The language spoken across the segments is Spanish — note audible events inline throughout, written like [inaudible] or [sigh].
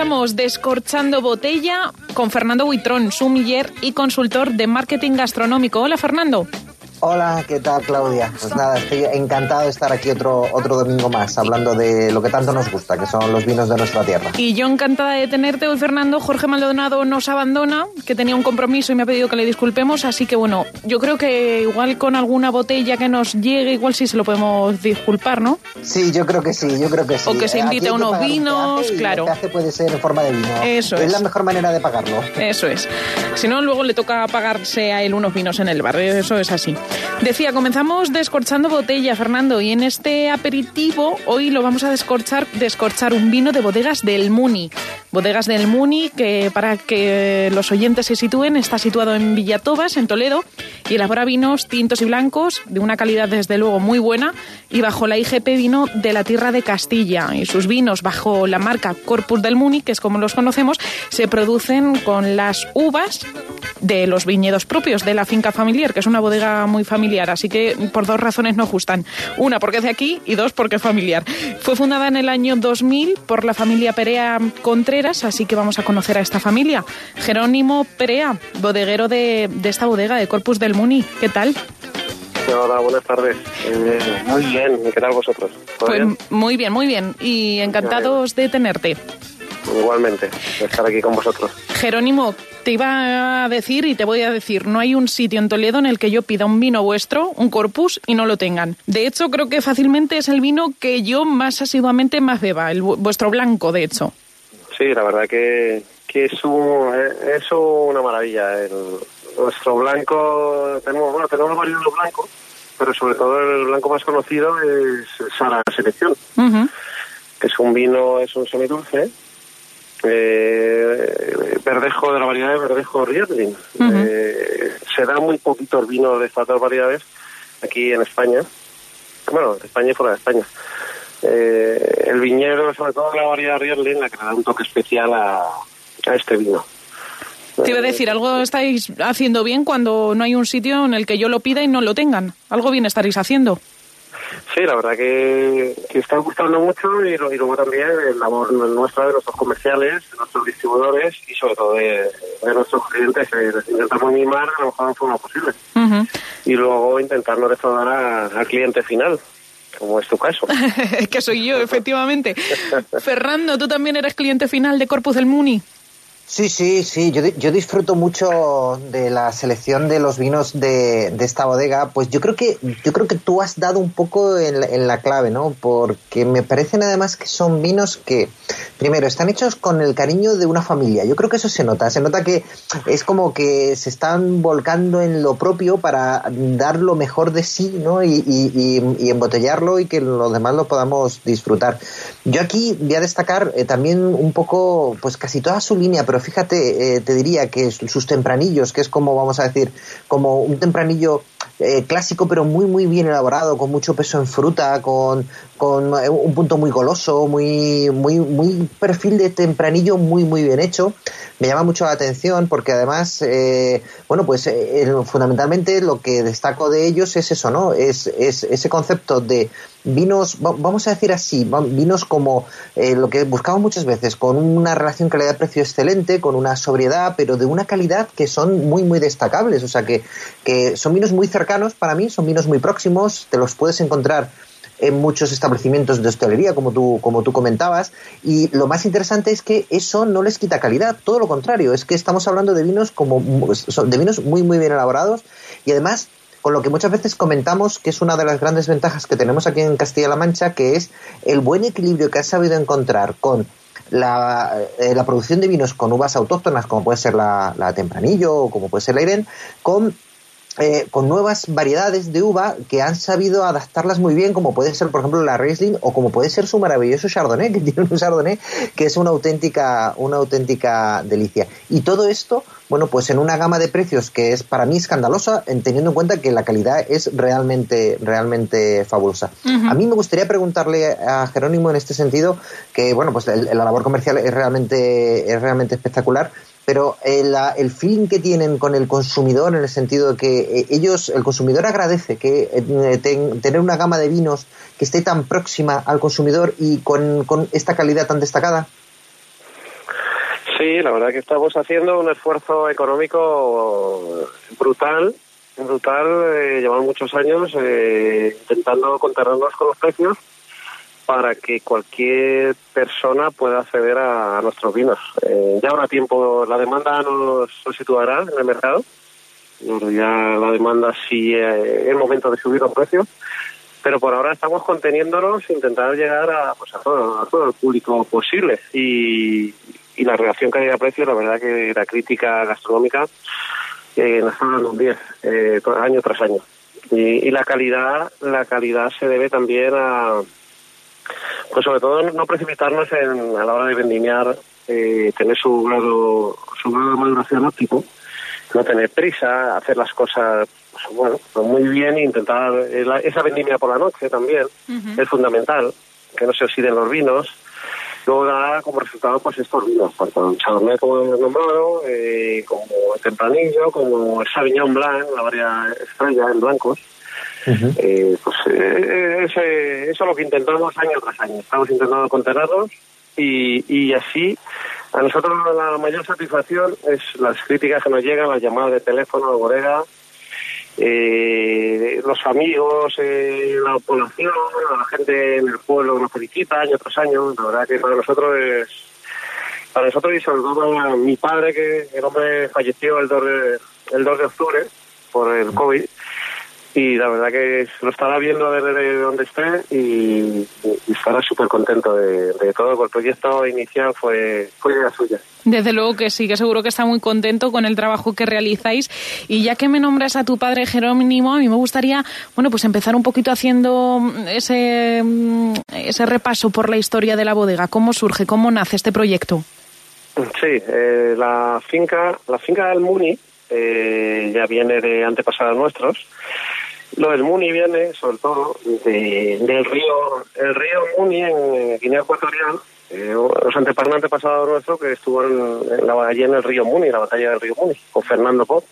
Comenzamos descorchando botella con Fernando Buitrón, sumiller y consultor de marketing gastronómico. Hola, Fernando. Hola, ¿qué tal Claudia? Pues nada, estoy encantado de estar aquí otro, otro domingo más hablando de lo que tanto nos gusta, que son los vinos de nuestra tierra. Y yo encantada de tenerte hoy, Fernando. Jorge Maldonado nos abandona, que tenía un compromiso y me ha pedido que le disculpemos, así que bueno, yo creo que igual con alguna botella que nos llegue, igual sí se lo podemos disculpar, ¿no? Sí, yo creo que sí, yo creo que sí. O que se Eh, invite a unos vinos, claro. Hace puede ser en forma de vino. Eso es. es. la mejor manera de pagarlo. Eso es. Si no, luego le toca pagarse a él unos vinos en el bar. Eso es así. Decía, comenzamos descorchando botella, Fernando, y en este aperitivo hoy lo vamos a descorchar, descorchar un vino de bodegas del Muni. Bodegas del Muni, que para que los oyentes se sitúen, está situado en Villatobas, en Toledo, y elabora vinos tintos y blancos de una calidad desde luego muy buena y bajo la IGP vino de la tierra de Castilla. Y sus vinos bajo la marca Corpus del Muni, que es como los conocemos, se producen con las uvas de los viñedos propios de la finca familiar, que es una bodega muy familiar, así que por dos razones no gustan. Una, porque es de aquí y dos, porque es familiar. Fue fundada en el año 2000 por la familia Perea Contreras, así que vamos a conocer a esta familia. Jerónimo Perea, bodeguero de, de esta bodega de Corpus del Muni. ¿Qué tal? Hola, buenas tardes. Eh, muy bien, ¿y ¿qué tal vosotros? ¿Todo Pues bien? muy bien, muy bien. Y encantados de tenerte. Igualmente, de estar aquí con vosotros. Jerónimo, te iba a decir y te voy a decir, no hay un sitio en Toledo en el que yo pida un vino vuestro, un corpus, y no lo tengan. De hecho, creo que fácilmente es el vino que yo más asiduamente más beba, el vu- vuestro blanco, de hecho. Sí, la verdad que, que es, un, es una maravilla. El, nuestro blanco, tenemos, bueno, tenemos varios blancos, pero sobre todo el blanco más conocido es Sara Selección, que es un vino, es un semidulce, eh, verdejo de la variedad de verdejo Riesling. Ujú. Eh, se da muy poquito el vino de estas dos variedades aquí en España, bueno, en España y fuera de España. Eh, el viñedo, sobre todo la variedad Riesling, la que le da un toque especial a, a este vino. Te iba a decir, algo estáis haciendo bien cuando no hay un sitio en el que yo lo pida y no lo tengan. Algo bien estaréis haciendo. Sí, la verdad que, que está gustando mucho y, lo- y luego también el labor nuestra de nuestros comerciales, de nuestros distribuidores y sobre todo de, de nuestros clientes les intentamos mimar de la mejor forma posible. Y luego intentar no defraudar al cliente final, como es tu caso. [laughs] que soy yo, efectivamente. Fernando, tú también eres cliente final de Corpus del Muni. Sí, sí, sí. Yo, yo disfruto mucho de la selección de los vinos de, de esta bodega. Pues yo creo que yo creo que tú has dado un poco en la, en la clave, ¿no? Porque me parecen además que son vinos que, primero, están hechos con el cariño de una familia. Yo creo que eso se nota. Se nota que es como que se están volcando en lo propio para dar lo mejor de sí, ¿no? Y, y- y- y embotellarlo y que los demás lo podamos disfrutar. Yo aquí voy a destacar eh, también un poco, pues casi toda su línea, pero fíjate, eh, te diría que sus tempranillos, que es como, vamos a decir, como un tempranillo eh, clásico, pero muy, muy bien elaborado, con mucho peso en fruta, con, con eh, un punto muy goloso, muy, muy, muy perfil de tempranillo muy, muy bien hecho. Me llama mucho la atención porque además, bueno, pues fundamentalmente lo que destaco de ellos es eso, ¿no? Es ese concepto de vinos, va- vamos a decir así, vinos como eh, lo que buscamos muchas veces, con una relación calidad-precio excelente, con una sobriedad, pero de una calidad que son muy, muy destacables. O sea, que, que son vinos muy cercanos para mí, son vinos muy próximos, te los puedes encontrar en muchos establecimientos de hostelería, como tú, como tú comentabas. Y lo más interesante es que eso no les quita calidad, todo lo contrario, es que estamos hablando de vinos como de vinos muy muy bien elaborados y además con lo que muchas veces comentamos que es una de las grandes ventajas que tenemos aquí en Castilla-La Mancha, que es el buen equilibrio que has sabido encontrar con la, eh, producción de vinos con uvas autóctonas, como puede ser la, la Tempranillo o como puede ser la Irene, con eh, con nuevas variedades de uva que han sabido adaptarlas muy bien, como puede ser, por ejemplo, la Riesling o como puede ser su maravilloso Chardonnay, [laughs] que tiene un Chardonnay que es una auténtica, una auténtica delicia. Y todo esto, bueno, pues en una gama de precios que es para mí escandalosa, teniendo en cuenta que la calidad es realmente, realmente fabulosa. A mí me gustaría preguntarle a Jerónimo en este sentido, que bueno, pues la labor comercial es realmente, es realmente espectacular pero el, el, feeling que tienen con el consumidor en el sentido de que eh, ellos, el consumidor agradece que eh, tener una gama de vinos que esté tan próxima al consumidor y con, esta calidad tan destacada. Sí, la verdad que estamos haciendo un esfuerzo económico brutal, brutal, eh, llevamos muchos años eh, intentando contenernos con los precios para que cualquier persona pueda acceder a, nuestros vinos. Eh, ya habrá tiempo, la demanda nos, situará en el mercado. Ya la demanda sí eh, es momento de subir los precios, pero por ahora estamos conteniéndonos, intentar llegar a, pues a, todo, a todo el público posible. Y, la relación calidad-precio, la verdad que la crítica gastronómica eh, nos está dando un 10, eh, año tras año. Y, y la calidad, la calidad se debe también a pues sobre todo no precipitarnos en, a la hora de vendimiar, eh, tener su grado, su grado de maduración óptimo, no tener prisa, hacer las cosas pues, bueno, pues muy bien e intentar eh, esa vendimia por la noche también es fundamental, que no se oxiden los vinos. Luego da como resultado pues estos vinos, tanto el Chardonnay como he nombrado, eh, como el Tempranillo, como el Sauvignon Blanc, la variedad estrella en blancos, eh, pues eh, eso es lo que intentamos año tras año. Estamos intentando contenerlos y, y así a nosotros la mayor satisfacción es las críticas que nos llegan, las llamadas de teléfono de bodega, eh, los amigos, eh, la población, la gente en el pueblo que nos felicita año tras año. La verdad que para nosotros es, para nosotros y sobre todo para mi padre, que el hombre falleció el 2 de, el 2 de octubre por el COVID y la verdad que lo estará viendo desde donde esté y, estará súper contento de, todo, porque el proyecto inicial fue, fue idea suya. Desde luego que sí, que seguro que está muy contento con el trabajo que realizáis. Y ya que me nombras a tu padre Jerónimo, a mí me gustaría, bueno, pues empezar un poquito haciendo ese, ese repaso por la historia de la bodega. ¿Cómo surge, cómo nace este proyecto? Sí, eh, la finca, la finca del Muni eh, ya viene de antepasados nuestros lo del Muni viene, sobre todo, del río, el río Muni en Guinea Ecuatorial, eh, los antepasados nuestros que estuvo en, la, allí en el río Muni, la batalla del río Muni, con Fernando Pop,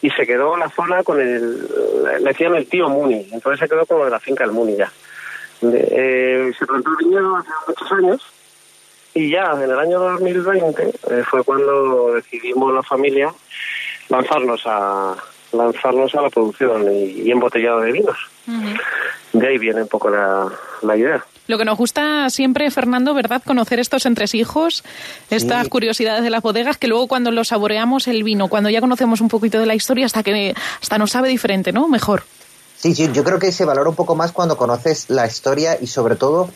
y se quedó la zona con el, le decían el tío Muni, entonces se quedó con la finca del Muni ya. Eh, se plantó el viñedo hace muchos años, y ya en el año 2020 eh, fue cuando decidimos la familia lanzarnos a, lanzarnos a la producción y, embotellado de vinos. De ahí viene un poco la, idea. Lo que nos gusta siempre, Fernando, ¿verdad? Conocer estos entresijos, estas curiosidades de las bodegas, que luego cuando lo saboreamos el vino, cuando ya conocemos un poquito de la historia, hasta que hasta nos sabe diferente, ¿no? Mejor. Sí, sí, yo creo que se valora un poco más cuando conoces la historia y sobre todo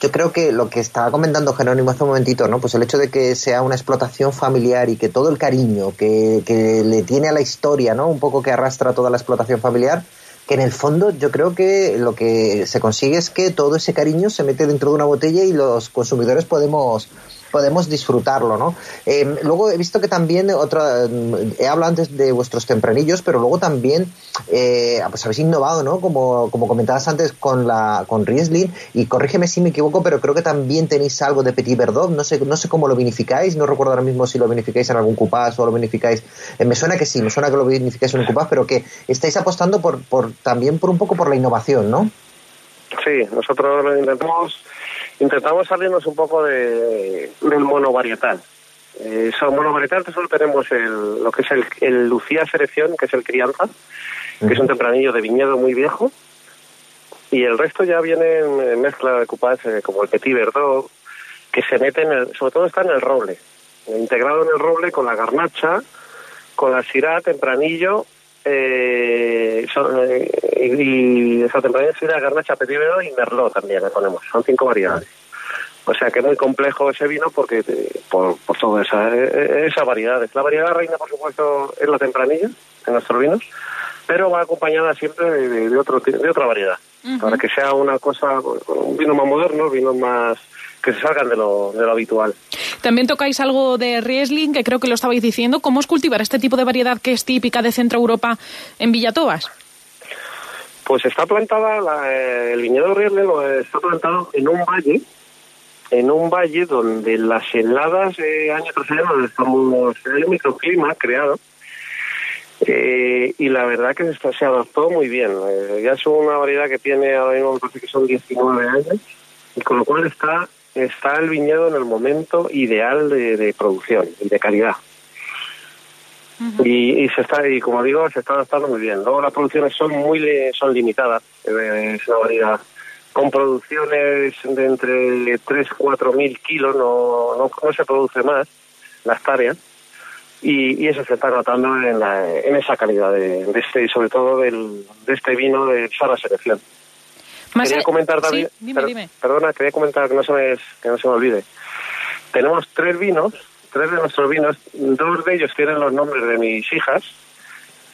yo creo que lo que estaba comentando Jerónimo hace un momentito, ¿no? Pues el hecho de que sea una explotación familiar y que todo el cariño que, que le tiene a la historia, ¿no? Un poco que arrastra toda la explotación familiar, que en el fondo yo creo que lo que se consigue es que todo ese cariño se mete dentro de una botella y los consumidores podemos podemos disfrutarlo, ¿no? Eh, luego he visto que también otra, he hablado antes de vuestros tempranillos, pero luego también eh, pues habéis innovado, ¿no? Como, como comentabas antes con la con Riesling y corrígeme si me equivoco, pero creo que también tenéis algo de Petit Verdot, no sé no sé cómo lo vinificáis, no recuerdo ahora mismo si lo vinificáis en algún cupás o lo vinificáis, eh, me suena que sí, me suena que lo vinificáis en un cupás, pero que estáis apostando por, por también por un poco por la innovación, ¿no? Sí, nosotros lo intentamos intentamos salirnos un poco de, del monovarietal. Eh, son monovarietal solo tenemos el, lo que es el, el Lucía Selección, que es el crianza, que es un tempranillo de viñedo muy viejo, Y el resto ya vienen en mezcla de cupás eh, como el Petit Verdot, que se meten, en sobre todo está en el roble, integrado en el roble con la garnacha, con la syrah, tempranillo, eh, son, eh, y, y syrah, garnacha, Petit Verdot y merlot también le ponemos. Son cinco variedades. O sea que es muy complejo ese vino porque por, por toda esa, eh, esa variedad. La variedad reina, por supuesto, es la tempranilla en nuestros vinos, pero va acompañada siempre de, de, otro, de otra variedad. Para que sea una cosa, un vino más moderno, vinos más que se salgan de lo, de lo habitual. También tocáis algo de Riesling, que creo que lo estabais diciendo. ¿Cómo es cultivar este tipo de variedad que es típica de Centro Europa en Villatobas? Pues está plantada, la- eh, el viñedo Riesling lo está plantado en un valle, en un valle donde las heladas eh, año tras año estamos, hay un microclima creado eh, y la verdad que se, está- se adaptó muy bien. Eh, ya es una variedad que tiene ahora mismo, me parece que son 19 años y con lo cual está, está el viñedo en el momento ideal de, de producción y de calidad. Y, y se está y como digo se está adaptando muy bien luego las producciones son muy son limitadas eh, es una variedad. Con producciones de entre 3 4 mil kilos no, no, no se produce más la hectárea. Y, y eso se está notando en, la, en esa calidad de, de este y sobre todo del, de este vino de Sara Selección Más quería a- comentar también Sí, dime, per- dime. perdona quería comentar que no se me que no se me olvide tenemos tres vinos tres de nuestros vinos dos de ellos tienen los nombres de mis hijas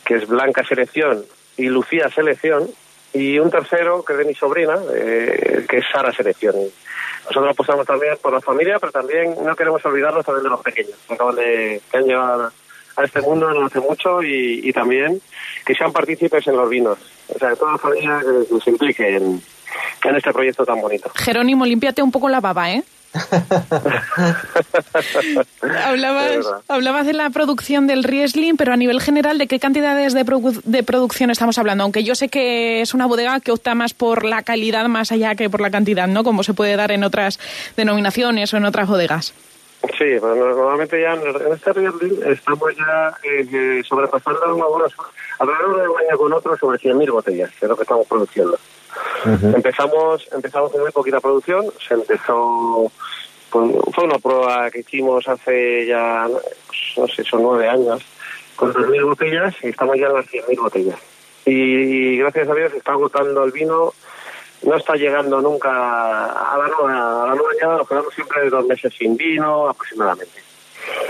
que es Blanca Selección y Lucía Selección y un tercero que es de mi sobrina eh, que es Sara Selección nosotros apostamos también por la familia pero también no queremos olvidarnos también de los pequeños que acaban de que han llegado a este mundo no hace mucho y, y también que sean partícipes en los vinos o sea que toda la familia que, se implique en, en este proyecto tan bonito Jerónimo, límpiate un poco la baba, ¿eh? [laughs] Hablabas, hablabas de la producción del Riesling, pero a nivel general, ¿de qué cantidades de, produ- de producción estamos hablando? Aunque yo sé que es una bodega que opta más por la calidad más allá que por la cantidad, ¿no? Como se puede dar en otras denominaciones o en otras bodegas. Sí, pero normalmente ya en este Riesling estamos ya eh, sobrepasando bueno, alrededor de un año con otro sobre 100.000 botellas, que es lo que estamos produciendo. Empezamos empezamos con muy poquita producción, se empezó con, fue una prueba que hicimos hace ya, no sé, son nueve años, con 2.000 botellas y estamos ya en las 100.000 botellas. Y, y gracias a Dios está agotando el vino, no está llegando nunca a la nueva, a la nueva añada, nos quedamos siempre de dos meses sin vino aproximadamente.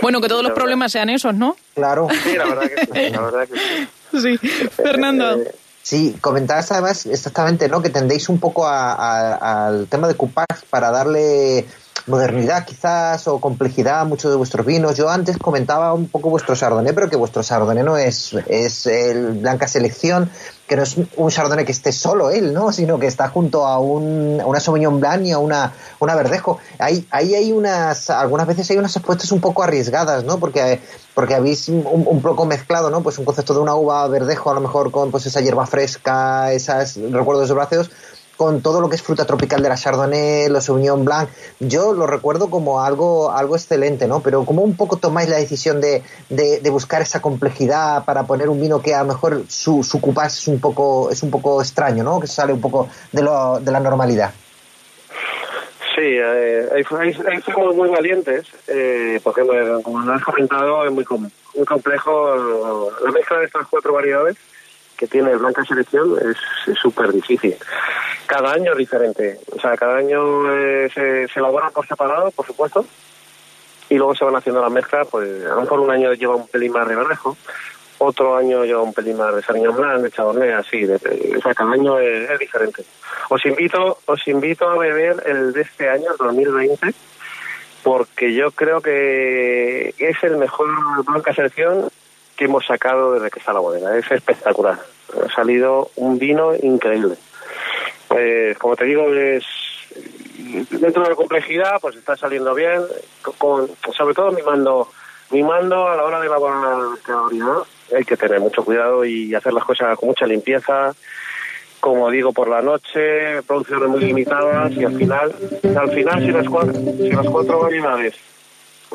Bueno, que todos los problemas sean esos, ¿no? Claro. Sí, la verdad que sí, la verdad que sí. [laughs] Sí. Fernando. Eh, Sí, comentabas además exactamente, ¿no? Que tendéis un poco a- a- al tema de coupage para darle modernidad quizás o complejidad muchos de vuestros vinos. Yo antes comentaba un poco vuestro Chardonnay, pero que vuestro Chardonnay no es, es el Blanca Selección, que no es un Chardonnay que esté solo él, ¿no? Sino que está junto a, un, una Sauvignon Blanc y a una, una Verdejo. Ahí, ahí hay unas, algunas veces hay unas apuestas un poco arriesgadas, ¿no? Porque, porque habéis un, un poco mezclado, ¿no? Pues un concepto de una uva Verdejo a lo mejor con pues esa hierba fresca, esas recuerdos bráceos con todo lo que es fruta tropical de la Chardonnay, los Sauvignon Blanc, yo lo recuerdo como algo, algo excelente, ¿no? Pero como un poco tomáis la decisión de, de, de buscar esa complejidad para poner un vino que a lo mejor su, su cupás es un poco, es un poco extraño, ¿no? Que sale un poco de, lo, de la normalidad. Sí, eh, ahí, ahí- ahí fuimos muy valientes, eh, porque como lo has comentado, es muy, com- muy complejo. La mezcla de estas cuatro variedades que tiene Blanca Selección es súper difícil. Cada año es diferente. O sea, cada año eh, se, se elaboran por separado, por supuesto, y luego se van haciendo las mezclas. Pues a lo mejor un año lleva un pelín más de verdejo, otro año lleva un pelín más de Sauvignon de Chardonnay, así. De- o sea, cada año es, es diferente. Os invito, os invito a beber el de este año, el 2020, porque yo creo que es el mejor Blanca Selección que hemos sacado desde que está la bodega. Es espectacular. Ha salido un vino increíble. Eh, como te digo, es dentro de la complejidad, pues está saliendo bien, con, sobre todo mimando, mimando a la hora de elaborar la variedad. Hay que tener mucho cuidado y hacer las cosas con mucha limpieza, como digo, por la noche, producciones muy limitadas y al final, al final si las cuatro, si las cuatro variedades,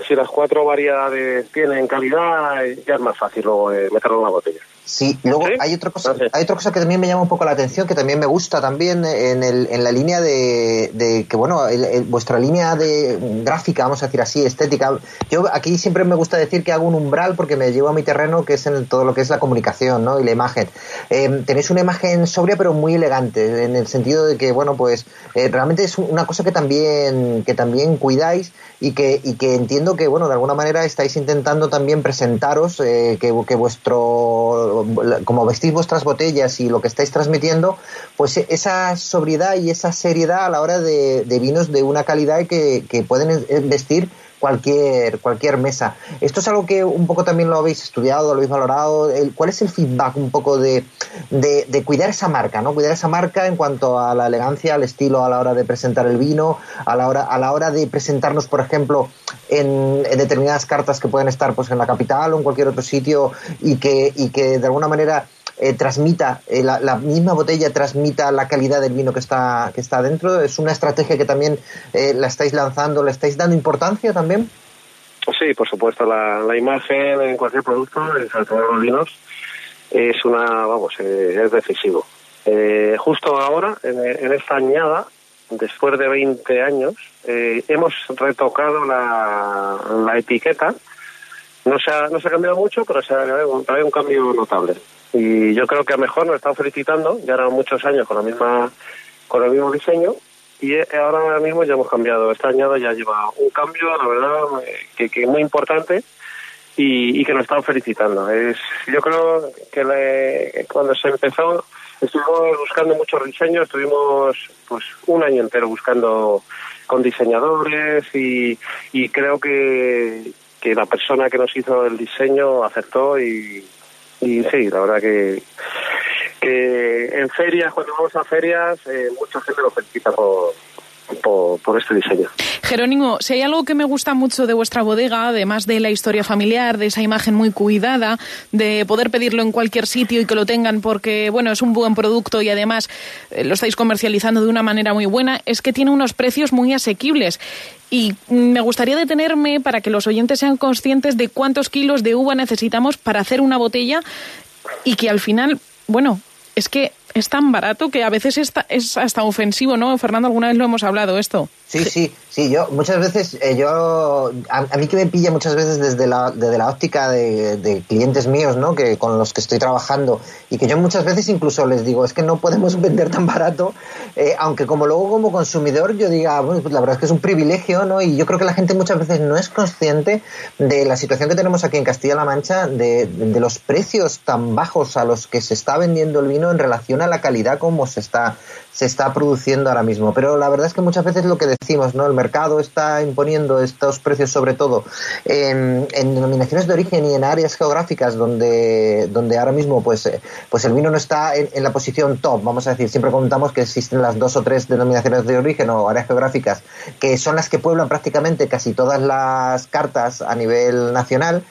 si las cuatro variedades tienen calidad, ya es más fácil luego eh, meterlo en la botella. Sí, luego hay otra cosa, hay otra cosa que también me llama un poco la atención, que también me gusta también en, el, en la línea de, que bueno, vuestra línea de gráfica, vamos a decir así, estética. Yo aquí siempre me gusta decir que hago un umbral porque me llevo a mi terreno, que es en todo lo que es la comunicación, ¿no? Y la imagen. Eh, tenéis una imagen sobria pero muy elegante, en el sentido de que bueno, pues eh, realmente es una cosa que también que también cuidáis y que y que entiendo que bueno, de alguna manera estáis intentando también presentaros eh, que, que vuestro como vestís vuestras botellas y lo que estáis transmitiendo, pues esa sobriedad y esa seriedad a la hora de, vinos de una calidad que, que pueden vestir cualquier, cualquier mesa. Esto es algo que un poco también lo habéis estudiado, lo habéis valorado. ¿Cuál es el feedback un poco de, de, cuidar esa marca, ¿no? Cuidar esa marca en cuanto a la elegancia, al estilo a la hora de presentar el vino, a la hora, a la hora de presentarnos, por ejemplo, en, en determinadas cartas que pueden estar pues en la capital o en cualquier otro sitio y que, y que de alguna manera eh, transmita, eh, la, misma botella transmita la calidad del vino que está, que está dentro? ¿Es una estrategia que también eh, la estáis lanzando, le estáis dando importancia también? Sí, por supuesto, la, imagen en cualquier producto, sobre todo los vinos, es una, vamos, es decisivo. justo ahora, en, esta añada, después de 20 años, hemos retocado la, la etiqueta. No se, ha, no se ha cambiado mucho, pero se ha habido un cambio notable y yo creo que a mejor nos están felicitando, ya eran muchos años con la misma con el mismo diseño y ahora mismo ya hemos cambiado. Este año ya lleva un cambio, la verdad, que, que muy importante y, y, que nos están felicitando. Es, yo creo que cuando se empezó estuvimos buscando muchos diseños, estuvimos pues un año entero buscando con diseñadores y, y creo que, que la persona que nos hizo el diseño aceptó y, y sí, la verdad que, que en ferias, cuando vamos a ferias, eh, mucha gente lo felicita por, por, este diseño. Jerónimo, si hay algo que me gusta mucho de vuestra bodega, además de la historia familiar, de esa imagen muy cuidada, de poder pedirlo en cualquier sitio y que lo tengan porque, bueno, es un buen producto y además eh, lo estáis comercializando de una manera muy buena, es que tiene unos precios muy asequibles. Y me gustaría detenerme para que los oyentes sean conscientes de cuántos kilos de uva necesitamos para hacer una botella y que al final, bueno, es que es tan barato que a veces es hasta ofensivo, ¿no? Fernando, alguna vez lo hemos hablado esto. Sí, sí, sí, yo muchas veces, eh, yo, a, mí que me pilla muchas veces desde la, desde la óptica de, clientes míos, ¿no? Que con los que estoy trabajando y que yo muchas veces incluso les digo, es que no podemos [laughs] vender tan barato, eh, aunque como luego como consumidor yo diga, bueno, pues la verdad es que es un privilegio, ¿no? Y yo creo que la gente muchas veces no es consciente de la situación que tenemos aquí en Castilla-La Mancha, de, de los precios tan bajos a los que se está vendiendo el vino en relación la calidad como se está se está produciendo ahora mismo. Pero la verdad es que muchas veces lo que decimos, ¿no? El mercado está imponiendo estos precios sobre todo en, denominaciones de origen y en áreas geográficas donde, donde ahora mismo pues, eh, pues el vino no está en, la posición top, vamos a decir. Siempre contamos que existen las dos o tres denominaciones de origen o áreas geográficas que son las que pueblan prácticamente casi todas las cartas a nivel nacional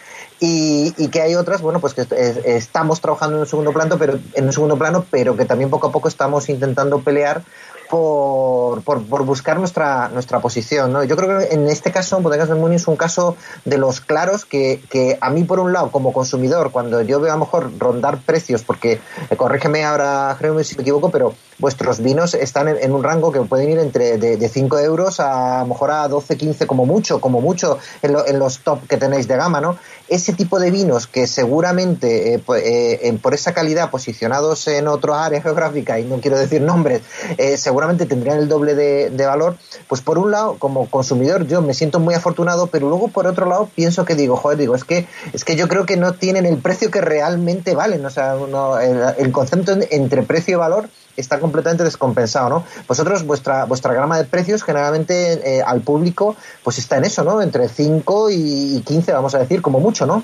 y, y, que hay otras, bueno, pues que estamos trabajando en un segundo plano, pero en un segundo plano, pero que también poco a poco estamos intentando pelear por, por, buscar nuestra, nuestra posición. ¿no? Yo creo que en este caso, Bodegas del Muni es un caso de los claros que, que, a mí, por un lado, como consumidor, cuando yo veo a lo mejor rondar precios, porque eh, corrígeme ahora, Jeremy, si me equivoco, pero vuestros vinos están en, un rango que pueden ir entre de, de, 5 euros a, lo mejor a 12, 15, como mucho, como mucho en, en, los top que tenéis de gama, ¿no? Ese tipo de vinos que seguramente, eh, eh, por esa calidad, posicionados en otra área geográfica, y no quiero decir nombres, eh, seguramente tendrían el doble de, valor, pues por un lado, como consumidor, yo me siento muy afortunado, pero luego por otro lado pienso que digo, joder, digo, es que, es que yo creo que no tienen el precio que realmente valen, o sea, el, concepto entre precio y valor está completamente descompensado, ¿no? Vosotros, vuestra, vuestra gama de precios generalmente eh, al público, pues está en eso, ¿no? Entre 5 y 15, vamos a decir, como mucho, ¿no?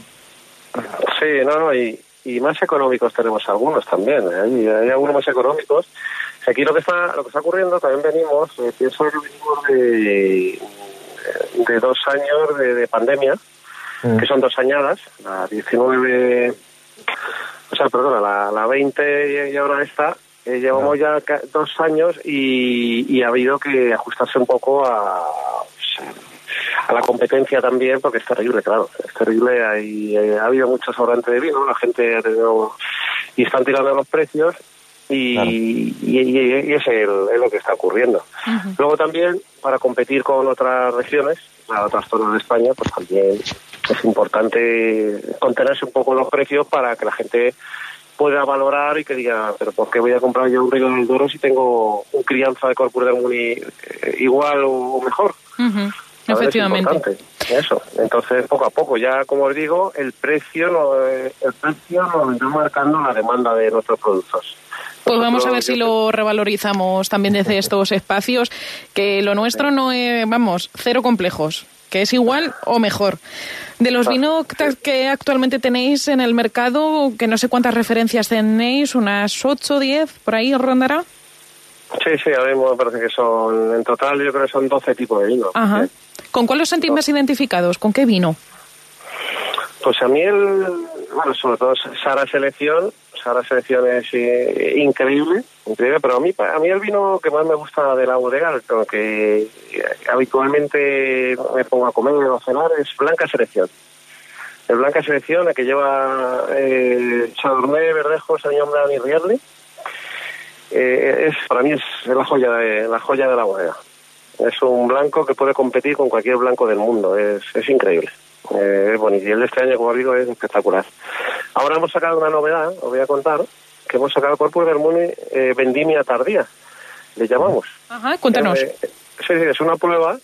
Sí, no, no, y, y más económicos tenemos algunos también, ¿eh? hay, hay algunos más económicos Aquí lo que está lo que está ocurriendo también venimos, eh, pienso que venimos de, de dos años de, pandemia, mm. que son dos añadas, la 19, o sea, perdona, la, la 20 y ahora esta, eh, llevamos ya dos años y, y, ha habido que ajustarse un poco a, a la competencia también, porque es terrible, claro, es terrible. Hay, ha habido mucho sobrante de vino, la gente ha tenido y están tirando los precios y, y, es, lo que está ocurriendo. Luego también, para competir con otras regiones, a otras zonas de España, pues también es importante contenerse un poco los precios para que la gente pueda valorar y que diga, pero ¿por qué voy a comprar yo un río del Doro si tengo un crianza de Corpus de Muni eh, igual o mejor? Efectivamente. Eso. Entonces, poco a poco, ya como os digo, el precio, no, eh, el precio nos está marcando la demanda de nuestros productos. Pues vamos a ver si lo revalorizamos también desde [laughs] estos espacios, que lo nuestro no es, vamos, cero complejos, que es igual o mejor. De los vinos que actualmente tenéis en el mercado, que no sé cuántas referencias tenéis, unas 8 o 10, por ahí rondará. Sí, sí, ahora mismo me parece que son, en total yo creo que son 12 tipos de vino. Ajá. ¿Con cuál os sentís más identificados? ¿Con qué vino? Pues a mí el, bueno, sobre todo Sara Selección, Sara Selección es eh, increíble, pero a mí, a mí el vino que más me gusta de la bodega, que habitualmente me pongo a comer o a cenar, es Blanca Selección. El Blanca Selección, la que lleva eh, Chardonnay, Verdejo, Sauvignon Blanc y Rierle, eh, es para mí es la joya de la joya de la bodega. Es un blanco que puede competir con cualquier blanco del mundo. Es, es increíble. Eh, es bonito. Y el de este año, como digo, es espectacular. Ahora hemos sacado una novedad, os voy a contar, que hemos sacado del Muni eh, Vendimia Tardía, le llamamos. Ajá, cuéntanos. Eh, sí, sí, es una prueba.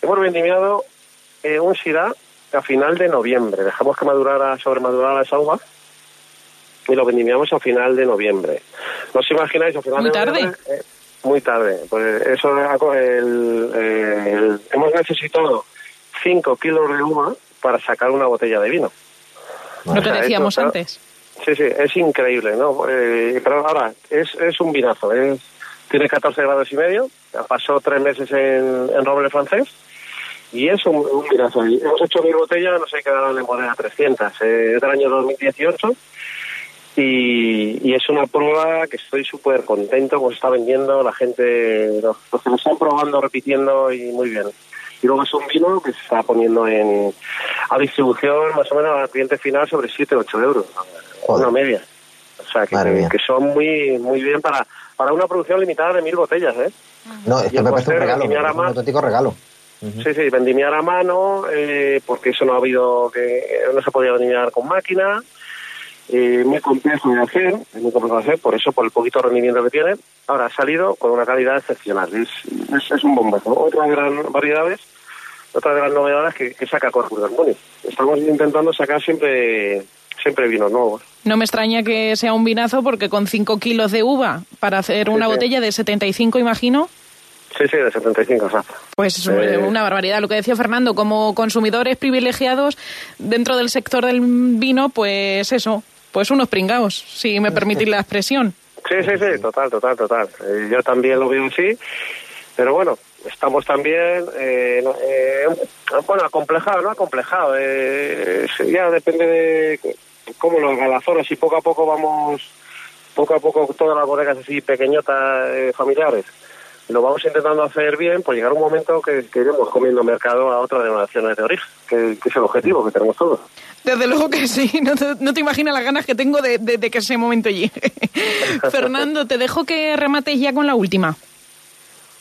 Hemos vendimiado eh, un SIDA a final de noviembre. Dejamos que madurara, sobremadurara esa uva y lo vendimiamos a final de noviembre. ¿No os imagináis a final muy de tarde. noviembre? Eh, muy tarde. Pues eso el, el, hemos necesitado 5 kilos de uva para sacar una botella de vino. Lo que decíamos antes. Sí, sí, es increíble, ¿no? Eh, pero ahora, es, es un vinazo. Es, tiene 14 grados y medio, pasó tres meses en, en roble francés y es un, un vinazo. Hemos hecho mil botellas, no sé qué darán en bodega 300, eh, es del año 2018 y, y, es una prueba que estoy súper contento como se está vendiendo, la gente, los, los, que lo están probando, repitiendo y muy bien. Y luego es un vino que se está poniendo en a distribución más o menos al cliente final sobre 7 8 euros, Joder. una media. O sea, que, que, son muy muy bien para para una producción limitada de mil botellas, ¿eh? No, es que me parece un regalo, me parece un auténtico regalo. Uh -huh. Sí, sí, vendimiar a mano, eh, porque eso no ha habido, que no se podía vendimiar con máquina, eh, muy complejo de hacer, es muy complejo de hacer, por eso, por el poquito rendimiento que tiene. Ahora ha salido con una calidad excepcional, es, es, es un bombazo. Otras gran variedades, otras gran novedades que, que saca Corpus Harmony. Estamos intentando sacar siempre siempre vinos nuevos. No me extraña que sea un vinazo porque con 5 kilos de uva para hacer una sí, botella de 75, imagino. Sí, sí, de 75, exacto. Pues eh... una barbaridad. Lo que decía Fernando, como consumidores privilegiados dentro del sector del vino, pues eso, pues unos pringaos, si me permitís la expresión. Sí, sí, sí, total, total, total. Eh, yo también lo veo así, pero bueno, estamos también, eh, eh, bueno, acomplejado, ¿no? Acomplejado. Eh, ya depende de cómo lo haga la zona, si poco a poco vamos, poco a poco todas las bodegas así pequeñotas, eh, familiares, lo vamos intentando hacer bien, pues llegar un momento que, que iremos comiendo mercado a otras denominaciones de origen, que, que, es el objetivo que tenemos todos. Desde luego que sí, [laughs] no te, no te imaginas las ganas que tengo de, de, de que ese momento llegue. [laughs] Fernando, te dejo que remates ya con la última.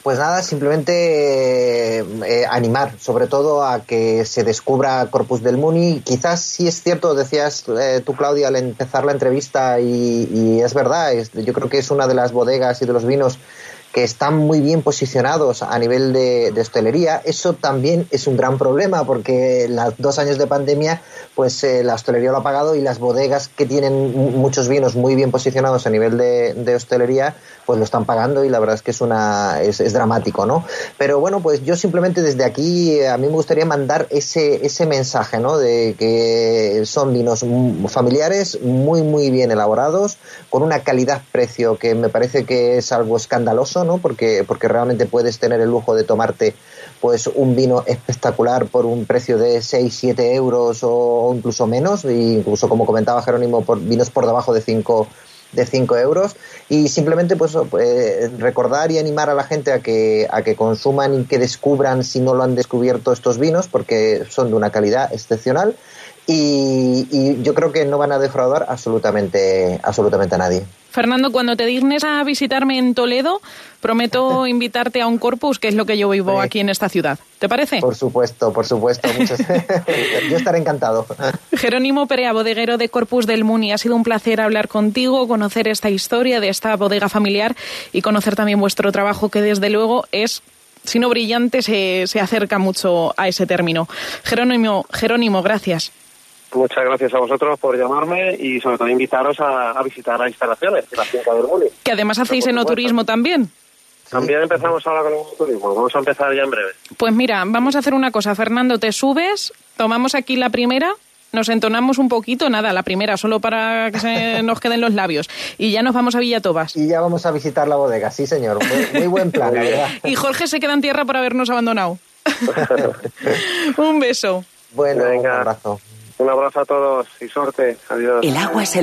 Pues nada, simplemente eh, animar, sobre todo a que se descubra Corpus del Muni. Quizás sí es cierto, decías eh, tú, Claudia, al empezar la entrevista, y, y es verdad, es, yo creo que es una de las bodegas y de los vinos que están muy bien posicionados a nivel de, hostelería. Eso también es un gran problema porque los dos años de pandemia, pues eh, la hostelería lo ha pagado y las bodegas que tienen muchos vinos muy bien posicionados a nivel de, hostelería, pues lo están pagando y la verdad es que es una es, dramático, ¿no? Pero bueno, pues yo simplemente desde aquí a mí me gustaría mandar ese ese mensaje, ¿no? De que son vinos familiares muy muy bien elaborados con una calidad-precio que me parece que es algo escandaloso ¿no? Porque, porque realmente puedes tener el lujo de tomarte pues un vino espectacular por un precio de 6, 7 euros o incluso menos, e incluso como comentaba Jerónimo, por vinos por debajo de 5 de 5 euros y simplemente pues eh, recordar y animar a la gente a que, a que consuman y que descubran si no lo han descubierto estos vinos porque son de una calidad excepcional y, y yo creo que no van a defraudar absolutamente, absolutamente a nadie. Fernando, cuando te dignes a visitarme en Toledo, prometo [laughs] invitarte a un corpus, que es lo que yo vivo Sí. aquí en esta ciudad. ¿Te parece? Por supuesto, por supuesto. muchas- [laughs] [laughs] yo estaré encantado. Jerónimo Perea, bodeguero de Corpus del Muni, ha sido un placer hablar contigo, conocer esta historia de esta bodega familiar y conocer también vuestro trabajo, que desde luego es, si no brillante, se, se acerca mucho a ese término. Jerónimo, Jerónimo, gracias. Muchas gracias a vosotros por llamarme y sobre todo invitaros a, a visitar las instalaciones de la finca del Muli. Que además hacéis enoturismo también. También empezamos ahora con el turismo. Vamos a empezar ya en breve. Pues mira, vamos a hacer una cosa. Fernando, te subes, tomamos aquí la primera, nos entonamos un poquito, nada, la primera, solo para que se [laughs] nos queden los labios. Y ya nos vamos a Villatobas. Y ya vamos a visitar la bodega, sí señor. Muy, muy buen plan, la verdad. [laughs] Y Jorge se queda en tierra por habernos abandonado. [laughs] un beso. Bueno, Venga. un abrazo. Un abrazo a todos y suerte. Adiós. El agua es el